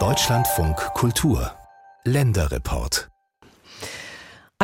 Deutschlandfunk Kultur Länderreport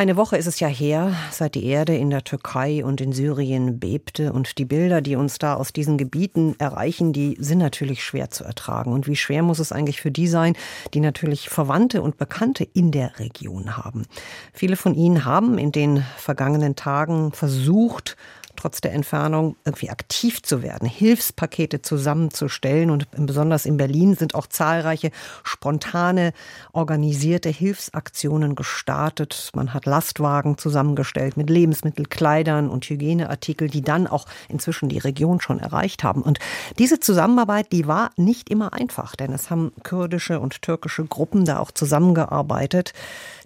eine Woche ist es ja her, seit die Erde in der Türkei und in Syrien bebte. Und die Bilder, die uns da aus diesen Gebieten erreichen, die sind natürlich schwer zu ertragen. Und wie schwer muss es eigentlich für die sein, die natürlich Verwandte und Bekannte in der Region haben? Viele von ihnen haben in den vergangenen Tagen versucht, trotz der Entfernung irgendwie aktiv zu werden, Hilfspakete zusammenzustellen. Und besonders in Berlin sind auch zahlreiche spontane, organisierte Hilfsaktionen gestartet. Man hat Lastwagen zusammengestellt mit Lebensmittel, Kleidern und Hygieneartikel, die dann auch inzwischen die Region schon erreicht haben. Und diese Zusammenarbeit, die war nicht immer einfach, denn es haben kurdische und türkische Gruppen da auch zusammengearbeitet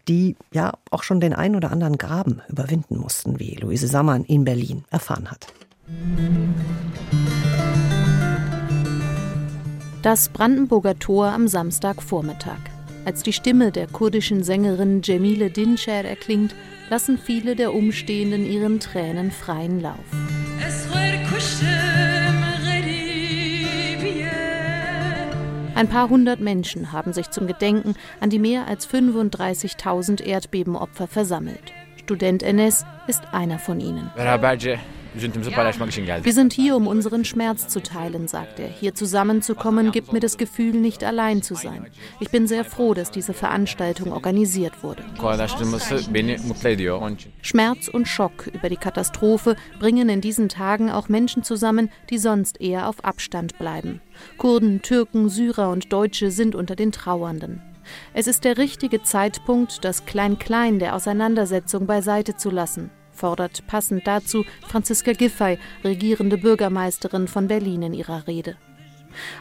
die ja auch schon den ein oder anderen Graben überwinden mussten, wie Luise Sammann in Berlin erfahren hat. Das Brandenburger Tor am Samstagvormittag. Als die Stimme der kurdischen Sängerin Cemile Dinçer erklingt, lassen viele der Umstehenden ihren Tränen freien Lauf. Ein paar hundert Menschen haben sich zum Gedenken an die mehr als 35.000 Erdbebenopfer versammelt. Student Enes ist einer von ihnen. Wir sind hier, um unseren Schmerz zu teilen, sagt er. Hier zusammenzukommen gibt mir das Gefühl, nicht allein zu sein. Ich bin sehr froh, dass diese Veranstaltung organisiert wurde. Schmerz und Schock über die Katastrophe bringen in diesen Tagen auch Menschen zusammen, die sonst eher auf Abstand bleiben. Kurden, Türken, Syrer und Deutsche sind unter den Trauernden. Es ist der richtige Zeitpunkt, das Klein-Klein der Auseinandersetzung beiseite zu lassen fordert passend dazu Franziska Giffey, regierende Bürgermeisterin von Berlin in ihrer Rede.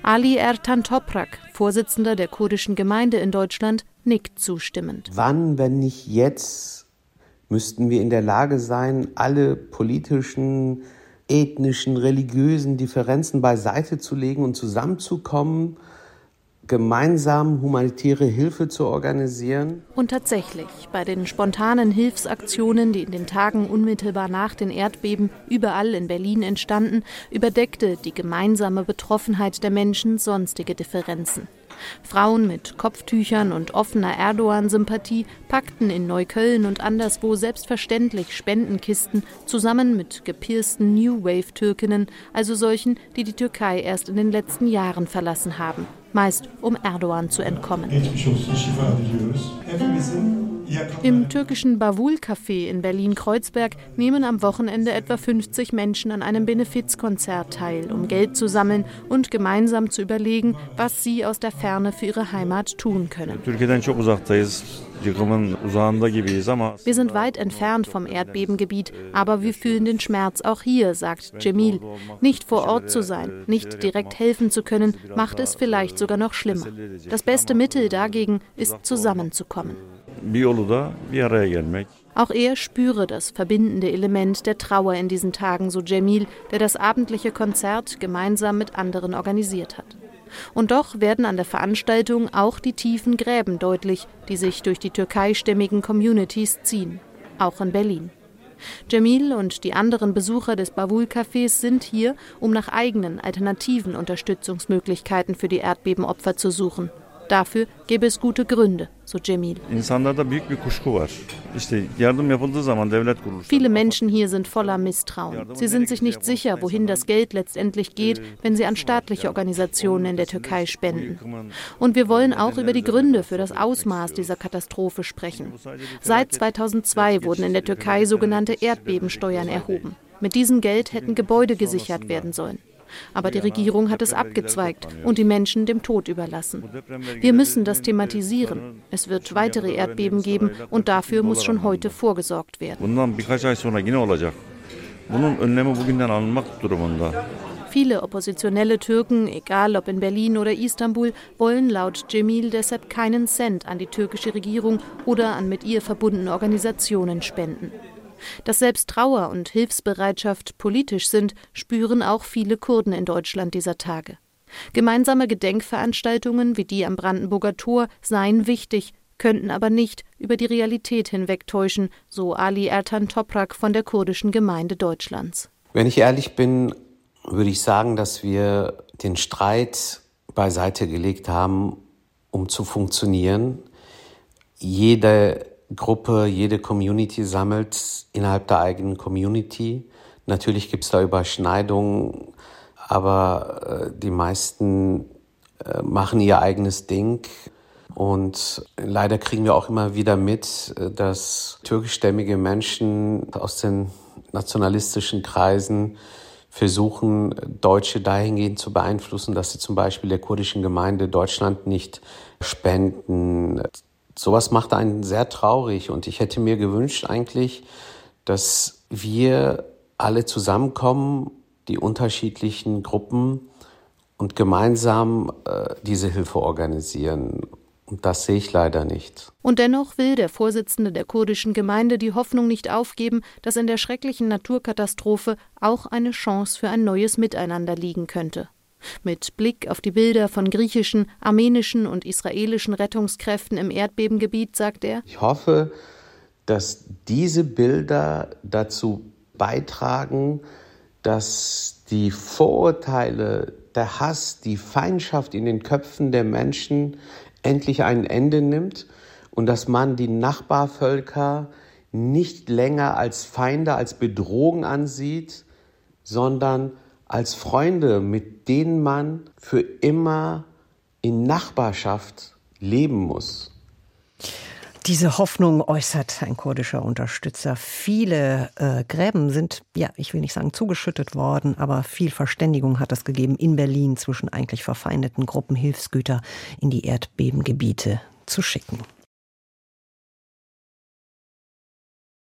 Ali Ertan Toprak, Vorsitzender der kurdischen Gemeinde in Deutschland, nickt zustimmend. Wann, wenn nicht jetzt, müssten wir in der Lage sein, alle politischen, ethnischen, religiösen Differenzen beiseite zu legen und zusammenzukommen gemeinsam humanitäre Hilfe zu organisieren. Und tatsächlich, bei den spontanen Hilfsaktionen, die in den Tagen unmittelbar nach den Erdbeben überall in Berlin entstanden, überdeckte die gemeinsame Betroffenheit der Menschen sonstige Differenzen. Frauen mit Kopftüchern und offener Erdogan-Sympathie packten in Neukölln und anderswo selbstverständlich Spendenkisten zusammen mit gepiersten New Wave-Türkinnen, also solchen, die die Türkei erst in den letzten Jahren verlassen haben meist um Erdogan zu entkommen. Im türkischen Bavul-Café in Berlin-Kreuzberg nehmen am Wochenende etwa 50 Menschen an einem Benefizkonzert teil, um Geld zu sammeln und gemeinsam zu überlegen, was sie aus der Ferne für ihre Heimat tun können. Wir sind weit entfernt vom Erdbebengebiet, aber wir fühlen den Schmerz auch hier, sagt Cemil. Nicht vor Ort zu sein, nicht direkt helfen zu können, macht es vielleicht sogar noch schlimmer. Das beste Mittel dagegen ist zusammenzukommen. Auch er spüre das verbindende Element der Trauer in diesen Tagen, so Cemil, der das abendliche Konzert gemeinsam mit anderen organisiert hat. Und doch werden an der Veranstaltung auch die tiefen Gräben deutlich, die sich durch die türkeistämmigen Communities ziehen, auch in Berlin. Jamil und die anderen Besucher des Bavul-Cafés sind hier, um nach eigenen alternativen Unterstützungsmöglichkeiten für die Erdbebenopfer zu suchen. Dafür gäbe es gute Gründe, so Cemil. Viele Menschen hier sind voller Misstrauen. Sie sind sich nicht sicher, wohin das Geld letztendlich geht, wenn sie an staatliche Organisationen in der Türkei spenden. Und wir wollen auch über die Gründe für das Ausmaß dieser Katastrophe sprechen. Seit 2002 wurden in der Türkei sogenannte Erdbebensteuern erhoben. Mit diesem Geld hätten Gebäude gesichert werden sollen. Aber die Regierung hat es abgezweigt und die Menschen dem Tod überlassen. Wir müssen das thematisieren. Es wird weitere Erdbeben geben und dafür muss schon heute vorgesorgt werden. Viele oppositionelle Türken, egal ob in Berlin oder Istanbul, wollen laut Cemil deshalb keinen Cent an die türkische Regierung oder an mit ihr verbundene Organisationen spenden. Dass selbst Trauer und Hilfsbereitschaft politisch sind, spüren auch viele Kurden in Deutschland dieser Tage. Gemeinsame Gedenkveranstaltungen wie die am Brandenburger Tor seien wichtig, könnten aber nicht über die Realität hinwegtäuschen, so Ali Ertan Toprak von der kurdischen Gemeinde Deutschlands. Wenn ich ehrlich bin, würde ich sagen, dass wir den Streit beiseite gelegt haben, um zu funktionieren. Jede Gruppe, jede Community sammelt innerhalb der eigenen Community. Natürlich gibt es da Überschneidungen, aber äh, die meisten äh, machen ihr eigenes Ding. Und leider kriegen wir auch immer wieder mit, äh, dass türkischstämmige Menschen aus den nationalistischen Kreisen versuchen, Deutsche dahingehend zu beeinflussen, dass sie zum Beispiel der kurdischen Gemeinde Deutschland nicht spenden. Sowas macht einen sehr traurig und ich hätte mir gewünscht eigentlich, dass wir alle zusammenkommen, die unterschiedlichen Gruppen und gemeinsam äh, diese Hilfe organisieren. Und das sehe ich leider nicht. Und dennoch will der Vorsitzende der kurdischen Gemeinde die Hoffnung nicht aufgeben, dass in der schrecklichen Naturkatastrophe auch eine Chance für ein neues Miteinander liegen könnte. Mit Blick auf die Bilder von griechischen, armenischen und israelischen Rettungskräften im Erdbebengebiet sagt er: Ich hoffe, dass diese Bilder dazu beitragen, dass die Vorurteile, der Hass, die Feindschaft in den Köpfen der Menschen endlich ein Ende nimmt und dass man die Nachbarvölker nicht länger als Feinde, als Bedrohung ansieht, sondern als Freunde, mit denen man für immer in Nachbarschaft leben muss. Diese Hoffnung äußert ein kurdischer Unterstützer. Viele äh, Gräben sind, ja, ich will nicht sagen zugeschüttet worden, aber viel Verständigung hat es gegeben in Berlin zwischen eigentlich verfeindeten Gruppen Hilfsgüter in die Erdbebengebiete zu schicken.